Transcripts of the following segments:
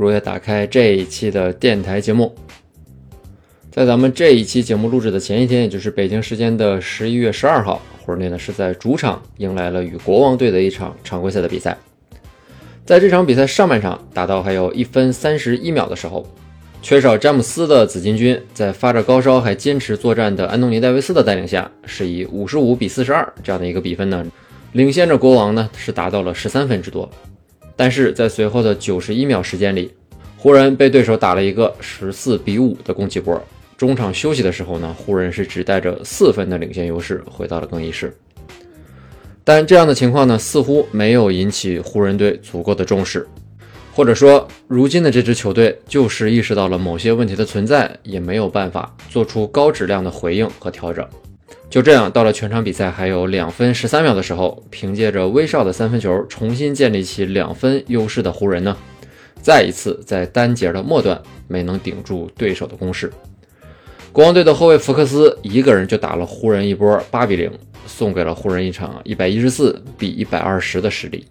如约打开这一期的电台节目。在咱们这一期节目录制的前一天，也就是北京时间的十一月十二号，湖人队呢是在主场迎来了与国王队的一场常规赛的比赛。在这场比赛上半场打到还有一分三十一秒的时候，缺少詹姆斯的紫金军在发着高烧还坚持作战的安东尼戴维斯的带领下，是以五十五比四十二这样的一个比分呢。领先着国王呢，是达到了十三分之多，但是在随后的九十一秒时间里，湖人被对手打了一个十四比五的攻击波。中场休息的时候呢，湖人是只带着四分的领先优势回到了更衣室。但这样的情况呢，似乎没有引起湖人队足够的重视，或者说，如今的这支球队就是意识到了某些问题的存在，也没有办法做出高质量的回应和调整。就这样，到了全场比赛还有两分十三秒的时候，凭借着威少的三分球重新建立起两分优势的湖人呢，再一次在单节的末段没能顶住对手的攻势。国王队的后卫福克斯一个人就打了湖人一波八比零，送给了湖人一场一百一十四比一百二十的实力。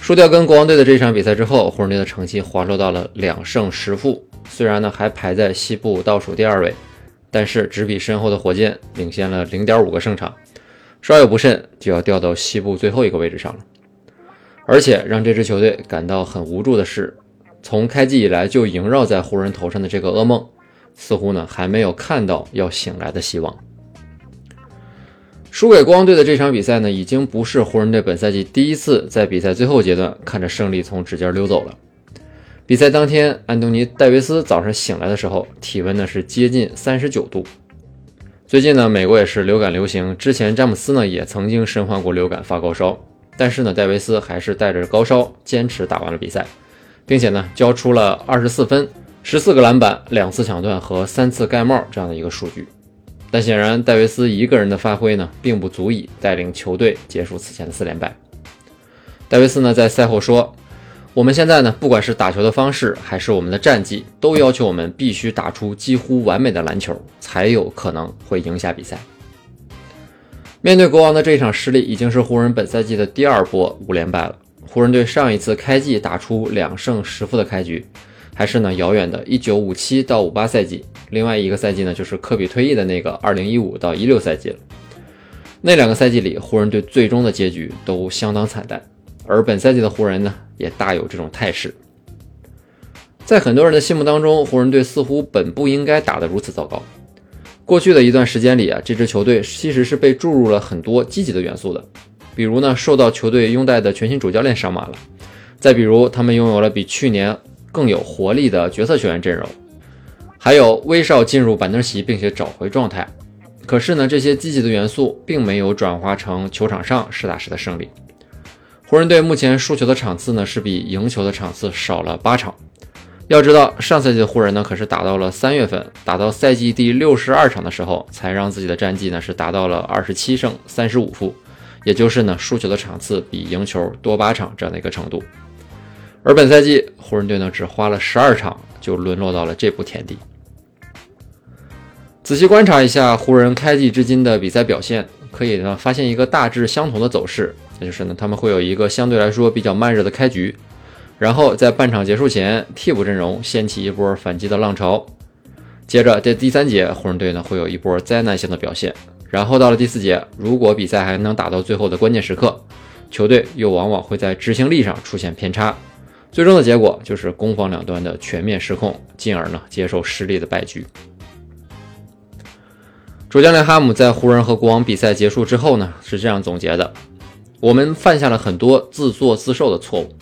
输掉跟国王队的这场比赛之后，湖人队的成绩滑落到了两胜十负，虽然呢还排在西部倒数第二位。但是只比身后的火箭领先了零点五个胜场，稍有不慎就要掉到西部最后一个位置上了。而且让这支球队感到很无助的是，从开季以来就萦绕在湖人头上的这个噩梦，似乎呢还没有看到要醒来的希望。输给国王队的这场比赛呢，已经不是湖人队本赛季第一次在比赛最后阶段看着胜利从指尖溜走了。比赛当天，安东尼·戴维斯早上醒来的时候，体温呢是接近三十九度。最近呢，美国也是流感流行，之前詹姆斯呢也曾经身患过流感发高烧，但是呢，戴维斯还是带着高烧坚持打完了比赛，并且呢交出了二十四分、十四个篮板、两次抢断和三次盖帽这样的一个数据。但显然，戴维斯一个人的发挥呢，并不足以带领球队结束此前的四连败。戴维斯呢在赛后说。我们现在呢，不管是打球的方式，还是我们的战绩，都要求我们必须打出几乎完美的篮球，才有可能会赢下比赛。面对国王的这一场失利，已经是湖人本赛季的第二波五连败了。湖人队上一次开季打出两胜十负的开局，还是呢遥远的1957到58赛季。另外一个赛季呢，就是科比退役的那个2015到16赛季了。那两个赛季里，湖人队最终的结局都相当惨淡。而本赛季的湖人呢，也大有这种态势。在很多人的心目当中，湖人队似乎本不应该打得如此糟糕。过去的一段时间里啊，这支球队其实是被注入了很多积极的元素的，比如呢，受到球队拥戴的全新主教练上马了；再比如，他们拥有了比去年更有活力的角色球员阵容；还有威少进入板凳席并且找回状态。可是呢，这些积极的元素并没有转化成球场上实打实的胜利。湖人队目前输球的场次呢，是比赢球的场次少了八场。要知道，上赛季的湖人呢，可是打到了三月份，打到赛季第六十二场的时候，才让自己的战绩呢是达到了二十七胜三十五负，也就是呢输球的场次比赢球多八场这样的一个程度。而本赛季湖人队呢，只花了十二场就沦落到了这步田地。仔细观察一下湖人开季至今的比赛表现，可以呢发现一个大致相同的走势。那就是呢，他们会有一个相对来说比较慢热的开局，然后在半场结束前，替补阵容掀起一波反击的浪潮。接着在第三节，湖人队呢会有一波灾难性的表现，然后到了第四节，如果比赛还能打到最后的关键时刻，球队又往往会在执行力上出现偏差，最终的结果就是攻防两端的全面失控，进而呢接受失利的败局。主教练哈姆在湖人和国王比赛结束之后呢是这样总结的。我们犯下了很多自作自受的错误，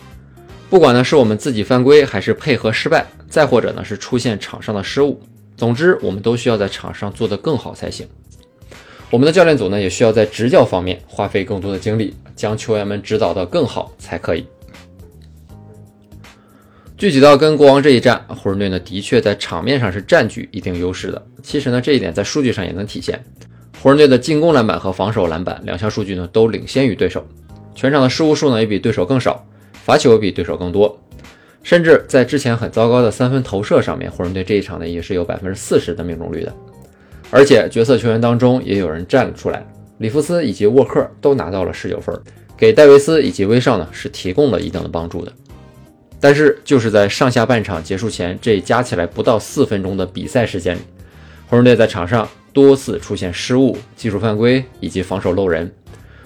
不管呢是我们自己犯规，还是配合失败，再或者呢是出现场上的失误，总之我们都需要在场上做得更好才行。我们的教练组呢也需要在执教方面花费更多的精力，将球员们指导得更好才可以。具体到跟国王这一战，湖人队呢的确在场面上是占据一定优势的。其实呢，这一点在数据上也能体现。湖人队的进攻篮板和防守篮板两项数据呢都领先于对手，全场的失误数呢也比对手更少，罚球比对手更多。甚至在之前很糟糕的三分投射上面，湖人队这一场呢也是有百分之四十的命中率的。而且角色球员当中也有人站了出来，里弗斯以及沃克都拿到了十九分，给戴维斯以及威少呢是提供了一定的帮助的。但是就是在上下半场结束前这加起来不到四分钟的比赛时间里，湖人队在场上多次出现失误、技术犯规以及防守漏人，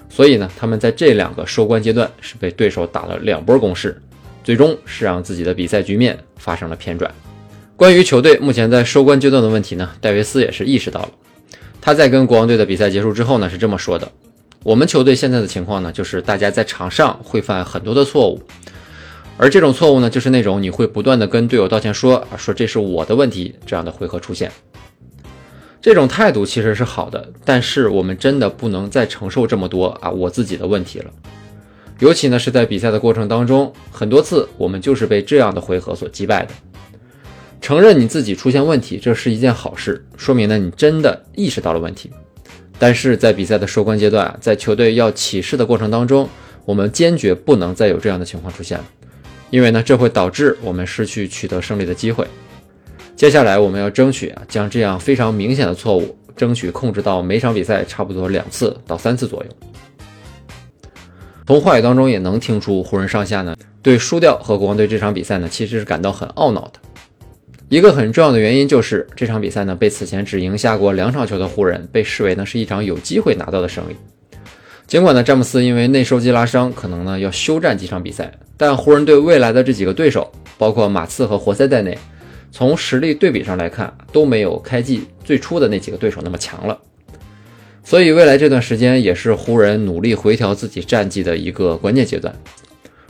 所以呢他们在这两个收官阶段是被对手打了两波攻势。最终是让自己的比赛局面发生了偏转。关于球队目前在收官阶段的问题呢，戴维斯也是意识到了。他在跟国王队的比赛结束之后呢，是这么说的：“我们球队现在的情况呢，就是大家在场上会犯很多的错误，而这种错误呢，就是那种你会不断的跟队友道歉说啊，说这是我的问题这样的回合出现。这种态度其实是好的，但是我们真的不能再承受这么多啊我自己的问题了。”尤其呢是在比赛的过程当中，很多次我们就是被这样的回合所击败的。承认你自己出现问题，这是一件好事，说明呢你真的意识到了问题。但是在比赛的收官阶段，在球队要起势的过程当中，我们坚决不能再有这样的情况出现了，因为呢这会导致我们失去取得胜利的机会。接下来我们要争取啊将这样非常明显的错误，争取控制到每场比赛差不多两次到三次左右。从话语当中也能听出，湖人上下呢对输掉和国王队这场比赛呢，其实是感到很懊恼的。一个很重要的原因就是这场比赛呢，被此前只赢下过两场球的湖人被视为呢是一场有机会拿到的胜利。尽管呢詹姆斯因为内收肌拉伤，可能呢要休战几场比赛，但湖人队未来的这几个对手，包括马刺和活塞在内，从实力对比上来看，都没有开季最初的那几个对手那么强了。所以未来这段时间也是湖人努力回调自己战绩的一个关键阶段，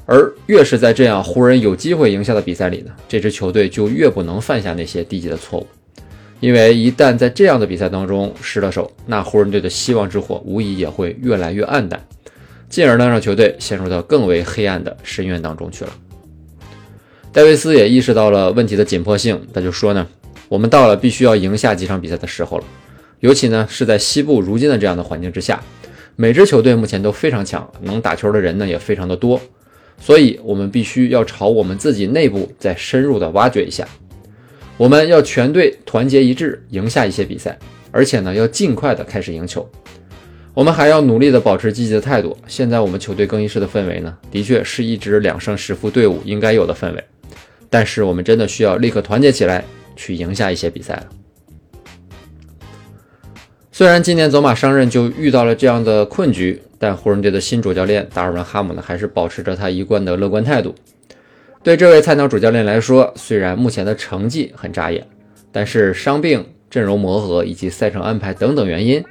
而越是在这样湖人有机会赢下的比赛里呢，这支球队就越不能犯下那些低级的错误，因为一旦在这样的比赛当中失了手，那湖人队的希望之火无疑也会越来越暗淡，进而呢让球队陷入到更为黑暗的深渊当中去了。戴维斯也意识到了问题的紧迫性，他就说呢，我们到了必须要赢下几场比赛的时候了。尤其呢是在西部如今的这样的环境之下，每支球队目前都非常强，能打球的人呢也非常的多，所以我们必须要朝我们自己内部再深入的挖掘一下。我们要全队团结一致，赢下一些比赛，而且呢要尽快的开始赢球。我们还要努力的保持积极的态度。现在我们球队更衣室的氛围呢，的确是一支两胜十负队伍应该有的氛围，但是我们真的需要立刻团结起来，去赢下一些比赛了。虽然今年走马上任就遇到了这样的困局，但湖人队的新主教练达尔文·哈姆呢，还是保持着他一贯的乐观态度。对这位菜鸟主教练来说，虽然目前的成绩很扎眼，但是伤病、阵容磨合以及赛程安排等等原因，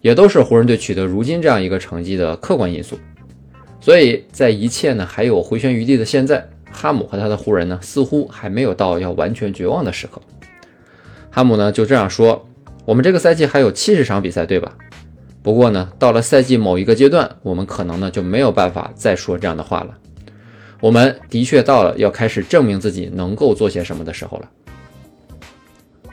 也都是湖人队取得如今这样一个成绩的客观因素。所以在一切呢还有回旋余地的现在，哈姆和他的湖人呢，似乎还没有到要完全绝望的时刻。哈姆呢就这样说。我们这个赛季还有七十场比赛，对吧？不过呢，到了赛季某一个阶段，我们可能呢就没有办法再说这样的话了。我们的确到了要开始证明自己能够做些什么的时候了。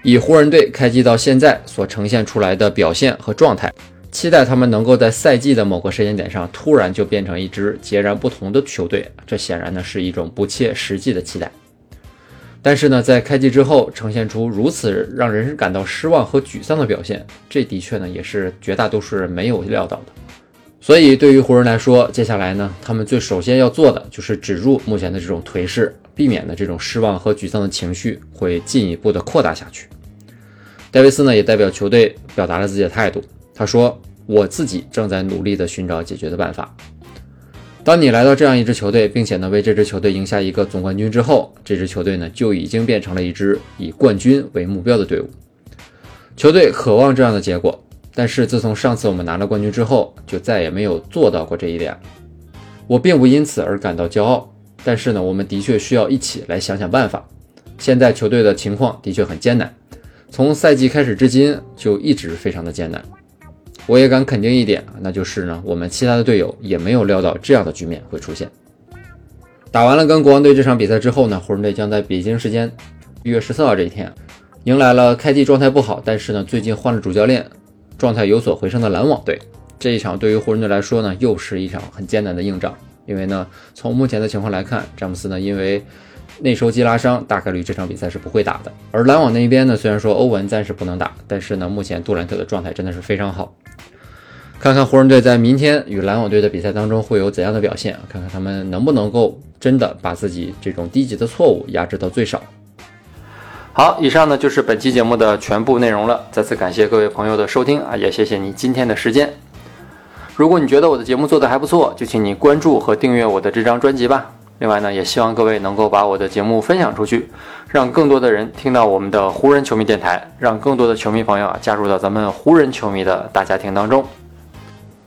以湖人队开季到现在所呈现出来的表现和状态，期待他们能够在赛季的某个时间点上突然就变成一支截然不同的球队，这显然呢是一种不切实际的期待。但是呢，在开季之后呈现出如此让人感到失望和沮丧的表现，这的确呢也是绝大多数人没有料到的。所以对于湖人来说，接下来呢，他们最首先要做的就是止住目前的这种颓势，避免呢这种失望和沮丧的情绪会进一步的扩大下去。戴维斯呢也代表球队表达了自己的态度，他说：“我自己正在努力的寻找解决的办法。”当你来到这样一支球队，并且呢为这支球队赢下一个总冠军之后，这支球队呢就已经变成了一支以冠军为目标的队伍。球队渴望这样的结果，但是自从上次我们拿了冠军之后，就再也没有做到过这一点。我并不因此而感到骄傲，但是呢，我们的确需要一起来想想办法。现在球队的情况的确很艰难，从赛季开始至今就一直非常的艰难。我也敢肯定一点那就是呢，我们其他的队友也没有料到这样的局面会出现。打完了跟国王队这场比赛之后呢，湖人队将在北京时间一月十四号这一天，迎来了开季状态不好，但是呢最近换了主教练，状态有所回升的篮网队。这一场对于湖人队来说呢，又是一场很艰难的硬仗，因为呢从目前的情况来看，詹姆斯呢因为内收肌拉伤，大概率这场比赛是不会打的。而篮网那一边呢，虽然说欧文暂时不能打，但是呢目前杜兰特的状态真的是非常好。看看湖人队在明天与篮网队的比赛当中会有怎样的表现，看看他们能不能够真的把自己这种低级的错误压制到最少。好，以上呢就是本期节目的全部内容了。再次感谢各位朋友的收听啊，也谢谢你今天的时间。如果你觉得我的节目做得还不错，就请你关注和订阅我的这张专辑吧。另外呢，也希望各位能够把我的节目分享出去，让更多的人听到我们的湖人球迷电台，让更多的球迷朋友啊加入到咱们湖人球迷的大家庭当中。